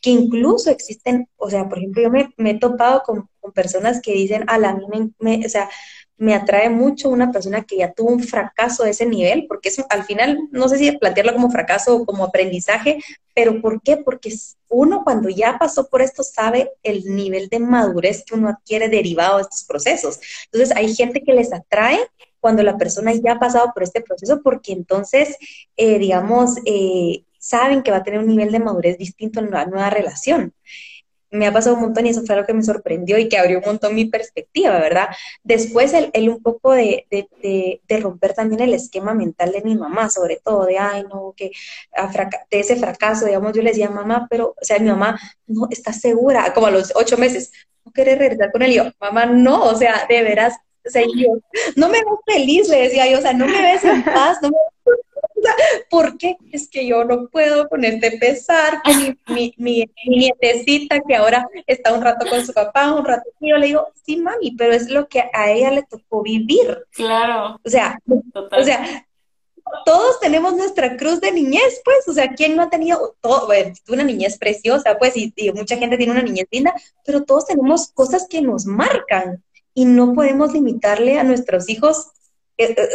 que incluso existen, o sea, por ejemplo, yo me, me he topado con, con, personas que dicen, a la mí me, o sea, me atrae mucho una persona que ya tuvo un fracaso de ese nivel, porque al final, no sé si plantearlo como fracaso o como aprendizaje, pero ¿por qué? Porque uno cuando ya pasó por esto sabe el nivel de madurez que uno adquiere derivado de estos procesos. Entonces, hay gente que les atrae cuando la persona ya ha pasado por este proceso, porque entonces, eh, digamos, eh, saben que va a tener un nivel de madurez distinto en la nueva relación me ha pasado un montón y eso fue algo que me sorprendió y que abrió un montón mi perspectiva, ¿verdad? Después el, el un poco de, de, de, romper también el esquema mental de mi mamá, sobre todo de, ay, no, que de ese fracaso, digamos, yo le decía, mamá, pero, o sea, mi mamá, no, está segura, como a los ocho meses, no quiere regresar con él, y yo, mamá, no, o sea, de veras, o sea, yo, no me ves feliz, le decía yo, o sea, no me ves en paz, no me ves ¿Por qué? Es que yo no puedo con este pesar, que mi, mi, nietecita que ahora está un rato con su papá, un rato yo le digo, sí, mami, pero es lo que a ella le tocó vivir. Claro. O sea, o sea, todos tenemos nuestra cruz de niñez, pues, o sea, ¿quién no ha tenido todo, bueno, una niñez preciosa, pues, y, y, mucha gente tiene una niñez linda, pero todos tenemos cosas que nos marcan y no podemos limitarle a nuestros hijos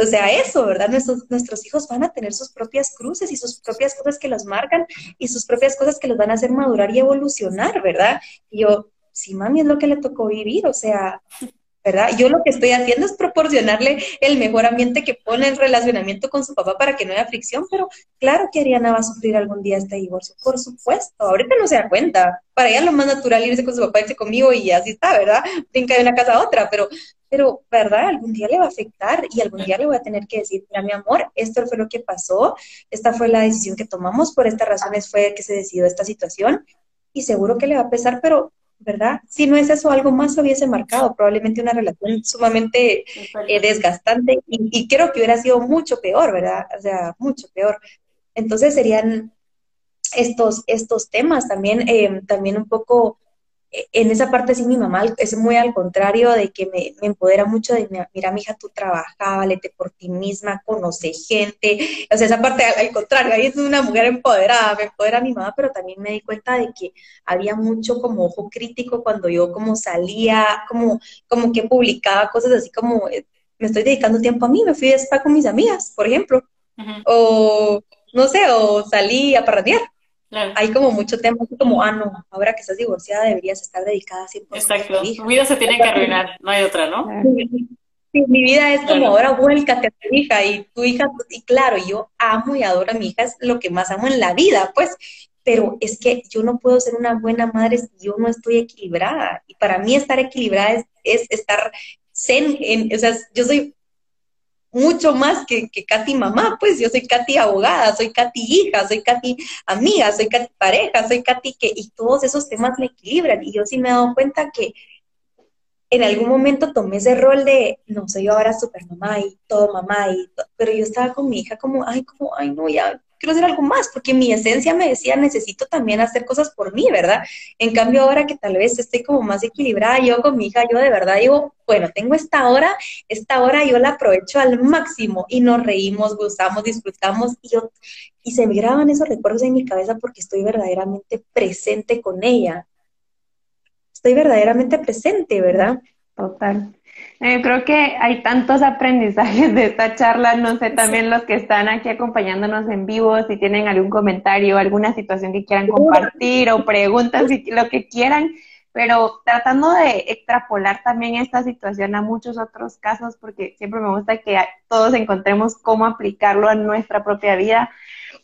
o sea, eso, ¿verdad? Nuestros, nuestros hijos van a tener sus propias cruces y sus propias cosas que los marcan y sus propias cosas que los van a hacer madurar y evolucionar, ¿verdad? Y yo, sí, mami, es lo que le tocó vivir, o sea, ¿verdad? Yo lo que estoy haciendo es proporcionarle el mejor ambiente que pone el relacionamiento con su papá para que no haya fricción, pero claro que Ariana va a sufrir algún día este divorcio, por supuesto, ahorita no se da cuenta, para ella lo más natural irse con su papá, irse conmigo y así está, ¿verdad? Brinca de una casa a otra, pero pero, ¿verdad? Algún día le va a afectar y algún día le voy a tener que decir, mira, mi amor, esto fue lo que pasó, esta fue la decisión que tomamos, por estas razones fue que se decidió esta situación y seguro que le va a pesar, pero, ¿verdad? Si no es eso, algo más hubiese marcado, probablemente una relación sumamente eh, desgastante y, y creo que hubiera sido mucho peor, ¿verdad? O sea, mucho peor. Entonces serían estos, estos temas también, eh, también un poco en esa parte sí mi mamá es muy al contrario de que me, empodera mucho de, mira, mi hija, tú trabajas, valete por ti misma, conoce gente, o sea, esa parte al, contrario, ahí es una mujer empoderada, me empodera mi mamá, pero también me di cuenta de que había mucho como ojo crítico cuando yo como salía, como, como que publicaba cosas así como, eh, me estoy dedicando tiempo a mí, me fui de spa con mis amigas, por ejemplo, o no sé, o salí a parrandear. Hay como mucho tema, como, ah, no, ahora que estás divorciada deberías estar dedicada 100% Exacto, tu vida se tiene que arruinar, no hay otra, ¿no? Sí, mi vida es como ahora vuélcate a tu hija y tu hija, y claro, yo amo y adoro a mi hija, es lo que más amo en la vida, pues, pero es que yo no puedo ser una buena madre si yo no estoy equilibrada. Y para mí estar equilibrada es, es estar zen, en, o sea, yo soy mucho más que, que Katy mamá, pues yo soy Katy abogada, soy Katy hija, soy Katy amiga, soy Katy pareja, soy Katy que, y todos esos temas me equilibran. Y yo sí me he dado cuenta que en algún momento tomé ese rol de, no, soy yo ahora super mamá y todo mamá, y pero yo estaba con mi hija como, ay, como, ay, no, ya quiero hacer algo más, porque mi esencia me decía, necesito también hacer cosas por mí, ¿verdad? En cambio, ahora que tal vez estoy como más equilibrada, yo con mi hija, yo de verdad digo, bueno, tengo esta hora, esta hora yo la aprovecho al máximo y nos reímos, gustamos, disfrutamos y, yo, y se me graban esos recuerdos en mi cabeza porque estoy verdaderamente presente con ella. Estoy verdaderamente presente, ¿verdad? Total. Eh, creo que hay tantos aprendizajes de esta charla, no sé, también los que están aquí acompañándonos en vivo, si tienen algún comentario, alguna situación que quieran compartir o preguntas, lo que quieran, pero tratando de extrapolar también esta situación a muchos otros casos, porque siempre me gusta que todos encontremos cómo aplicarlo a nuestra propia vida.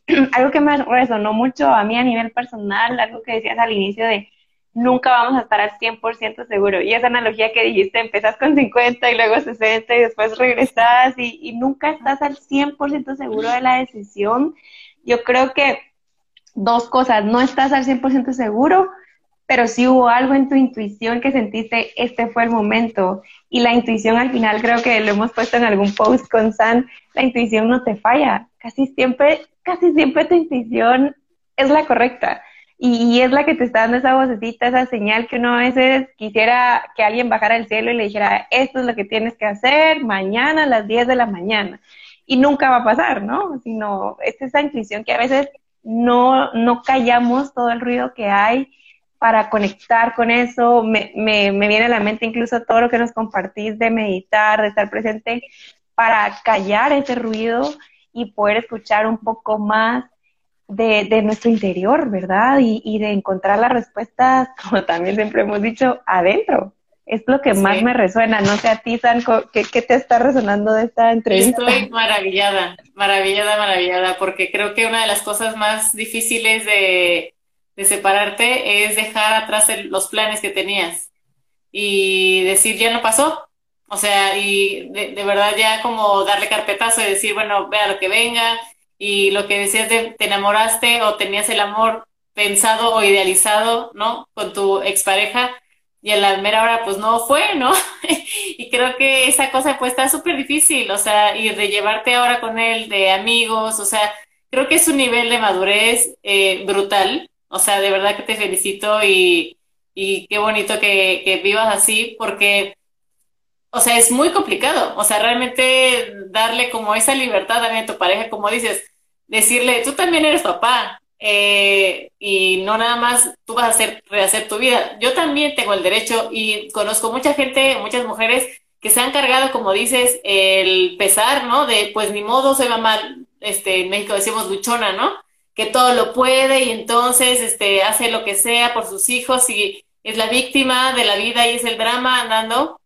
algo que me resonó mucho a mí a nivel personal, algo que decías al inicio de nunca vamos a estar al 100% seguro. Y esa analogía que dijiste, empezás con 50 y luego 60 y después regresas y, y nunca estás al 100% seguro de la decisión. Yo creo que dos cosas, no estás al 100% seguro, pero sí hubo algo en tu intuición que sentiste, este fue el momento. Y la intuición al final, creo que lo hemos puesto en algún post con San, la intuición no te falla. Casi siempre, casi siempre tu intuición es la correcta y, es la que te está dando esa vocecita, esa señal que uno a veces quisiera que alguien bajara al cielo y le dijera, esto es lo que tienes que hacer mañana a las 10 de la mañana. Y nunca va a pasar, ¿no? Sino es esa intuición que a veces no, no callamos todo el ruido que hay para conectar con eso. Me, me, me viene a la mente incluso todo lo que nos compartís de meditar, de estar presente, para callar ese ruido y poder escuchar un poco más de, nuestro interior, ¿verdad? Y, de encontrar las respuestas, como también siempre hemos dicho, adentro. Es lo que más me resuena. No sé a ti, San, ¿qué, te está resonando de esta entrevista? Estoy maravillada, maravillada, maravillada, porque creo que una de las cosas más difíciles de, separarte es dejar atrás los planes que tenías y decir, ya no pasó. O sea, y de, de verdad ya como darle carpetazo y decir, bueno, vea lo que venga, y lo que decías de te enamoraste o tenías el amor pensado o idealizado, ¿no? Con tu expareja y a la mera hora pues no fue, ¿no? y creo que esa cosa pues está súper difícil, o sea, y de llevarte ahora con él de amigos, o sea, creo que es un nivel de madurez eh, brutal, o sea, de verdad que te felicito y, y qué bonito que, que vivas así porque o sea, es muy complicado. O sea, realmente darle como esa libertad también a tu pareja, como dices, decirle, tú también eres papá eh, y no nada más tú vas a hacer, rehacer tu vida. Yo también tengo el derecho y conozco mucha gente, muchas mujeres que se han cargado, como dices, el pesar, ¿no? De, pues ni modo, soy mamá, este, en México decimos luchona, ¿no? Que todo lo puede y entonces, este, hace lo que sea por sus hijos y es la víctima de la vida y es el drama andando.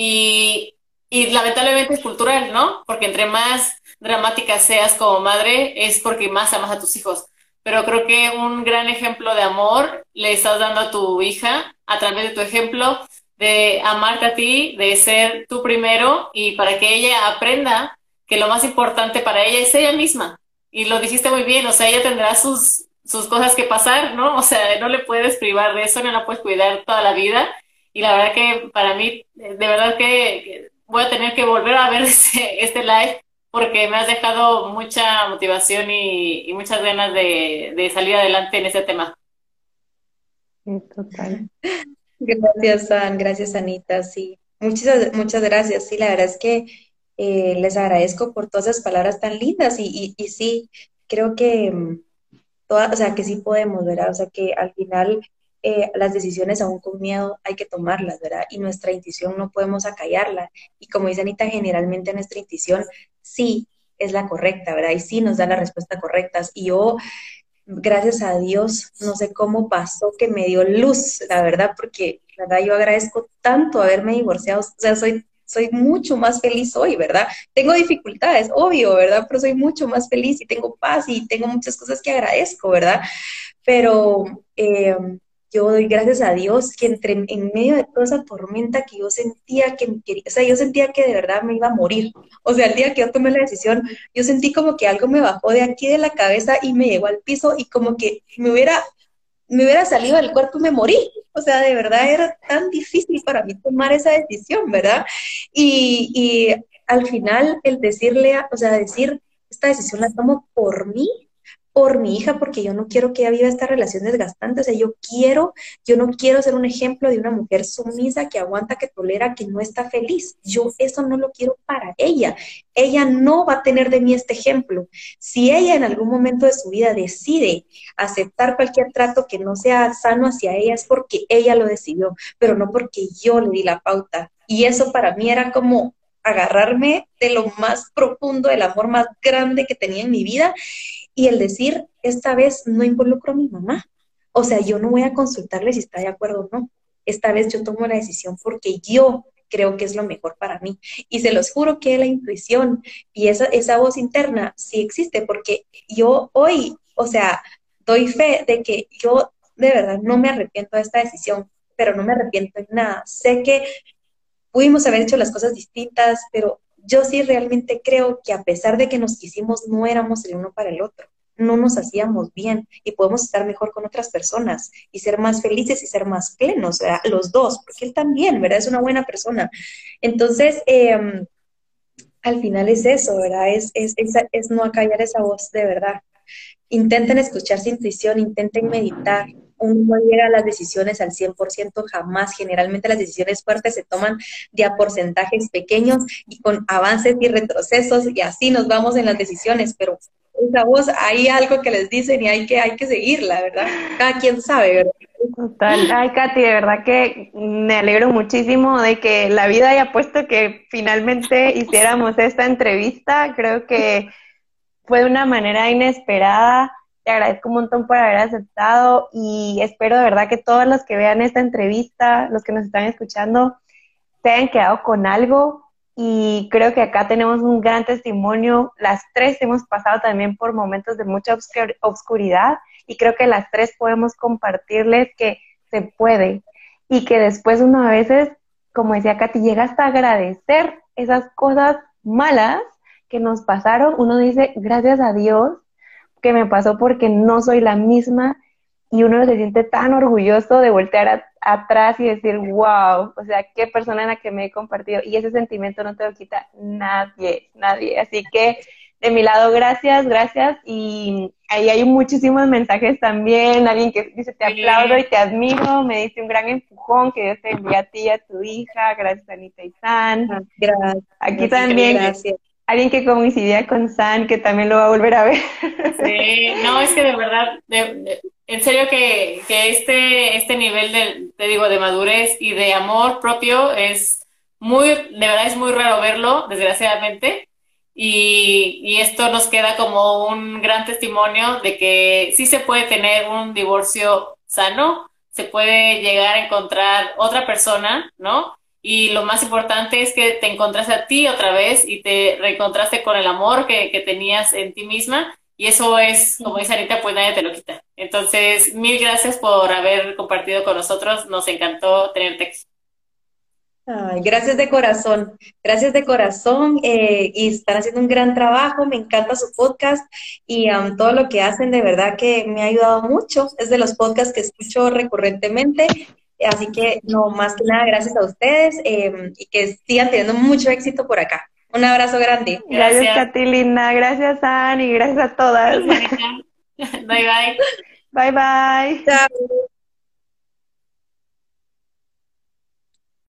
Y, y lamentablemente es cultural, ¿no? Porque entre más dramática seas como madre es porque más amas a tus hijos. Pero creo que un gran ejemplo de amor le estás dando a tu hija a través de tu ejemplo de amarte a ti, de ser tú primero y para que ella aprenda que lo más importante para ella es ella misma. Y lo dijiste muy bien, o sea, ella tendrá sus, sus cosas que pasar, ¿no? O sea, no le puedes privar de eso, no la puedes cuidar toda la vida. Y la verdad que para mí, de verdad que voy a tener que volver a ver este, este live porque me has dejado mucha motivación y, muchas ganas de, salir adelante en ese tema. total. Gracias, San. Gracias, Anita. Sí, muchas, muchas gracias. Sí, la verdad es que eh, les agradezco por todas esas palabras tan lindas y, y, sí, creo que, mm, toda, o sea, que sí podemos, ¿verdad? O sea, que al final eh, las decisiones aún con miedo hay que tomarlas, ¿verdad? Y nuestra intuición no podemos acallarla. Y como dice Anita, generalmente nuestra intuición sí es la correcta, ¿verdad? Y sí nos da las respuestas correctas. Y yo, gracias a Dios, no sé cómo pasó que me dio luz, la verdad, porque, la verdad, yo agradezco tanto haberme divorciado. O sea, soy soy mucho más feliz hoy, ¿verdad? Tengo dificultades, obvio, ¿verdad? Pero soy mucho más feliz y tengo paz y tengo muchas cosas que agradezco, ¿verdad? Pero eh, yo doy gracias a Dios que entre en medio de toda esa tormenta que yo sentía que me quería, o sea, yo sentía que de verdad me iba a morir. O sea, el día que yo tomé la decisión, yo sentí como que algo me bajó de aquí de la cabeza y me llegó al piso y como que me hubiera me hubiera salido del cuerpo y me morí. O sea, de verdad era tan difícil para mí tomar esa decisión, ¿verdad? Y, y al final el decirle, o sea, decir, esta decisión la tomo por mí, por mi hija porque yo no quiero que ella viva esta relación desgastante, o sea, yo quiero, yo no quiero ser un ejemplo de una mujer sumisa que aguanta, que tolera, que no está feliz. Yo eso no lo quiero para ella. Ella no va a tener de mí este ejemplo. Si ella en algún momento de su vida decide aceptar cualquier trato que no sea sano hacia ella, es porque ella lo decidió, pero no porque yo le di la pauta. Y eso para mí era como agarrarme de lo más profundo, del amor más grande que tenía en mi vida y el decir, esta vez no involucro a mi mamá. O sea, yo no voy a consultarle si está de acuerdo o no. Esta vez yo tomo la decisión porque yo creo que es lo mejor para mí. Y se los juro que la intuición y esa, esa voz interna sí existe, porque yo hoy, o sea, doy fe de que yo de verdad no me arrepiento de esta decisión, pero no me arrepiento en nada. Sé que pudimos haber hecho las cosas distintas, pero yo sí realmente creo que a pesar de que nos quisimos, no éramos el uno para el otro, no nos hacíamos bien y podemos estar mejor con otras personas y ser más felices y ser más plenos, los dos, porque él también, ¿verdad? Es una buena persona. Entonces, em, al final es eso, ¿verdad? Es, es, es, es no acallar esa voz de verdad. intenten escuchar su intuición, intenten meditar. Uno no llega a las decisiones al 100% jamás. Generalmente las decisiones fuertes se toman de a porcentajes pequeños y con avances y retrocesos y así nos vamos en las decisiones, pero esa voz hay algo que les dicen y hay que, hay que seguirla, ¿verdad? Cada quien sabe, ¿verdad? Total. Ay, Katy, de verdad que me alegro muchísimo de que la vida haya puesto que finalmente hiciéramos esta entrevista. Creo que fue de una manera inesperada. Te agradezco un montón por haber aceptado y espero de verdad que todos los que vean esta entrevista, los que nos están escuchando, se hayan quedado con algo y creo que acá tenemos un gran testimonio. Las tres hemos pasado también por momentos de mucha obscuridad y creo que las tres podemos compartirles que se puede y que después uno a veces, como decía Katy, llega hasta agradecer esas cosas malas que nos pasaron, uno dice, gracias a Dios que me pasó porque no soy la misma y uno se siente tan orgulloso de voltear atrás y decir, wow, o sea, qué persona en la que me he compartido y ese sentimiento no te lo quita nadie, nadie. Así que de mi lado, gracias, gracias. Y ahí hay muchísimos mensajes también. Alguien que dice, te aplaudo y te admiro. Me dice un gran empujón que Dios te envía a ti y a tu hija. Gracias, Anita y San. Gracias. Aquí también alguien que coincidía con San, que también lo va a volver a ver. Sí, no, es que de verdad, en serio que, que, este, este nivel de, te digo, de madurez y de amor propio es muy, de verdad es muy raro verlo, desgraciadamente. Y, y esto nos queda como un gran testimonio de que sí se puede tener un divorcio sano, se puede llegar a encontrar otra persona, ¿no? Y lo más importante es que te encontraste a ti otra vez y te reencontraste con el amor que, que tenías en ti misma. Y eso es, como dice Anita, pues nadie te lo quita. Entonces, mil gracias por haber compartido con nosotros. Nos encantó tenerte aquí. Ay, gracias de corazón, gracias de corazón eh, y están haciendo un gran trabajo, me encanta su podcast y um, todo lo que hacen de verdad que me ha ayudado mucho, es de los podcasts que escucho recurrentemente Así que, no, más que nada, gracias a ustedes em, y que sigan teniendo mucho éxito por acá. Un abrazo grande. Gracias, gracias Catilina. Gracias, Anne, y gracias a todas. bye, bye. Bye, bye. Chao.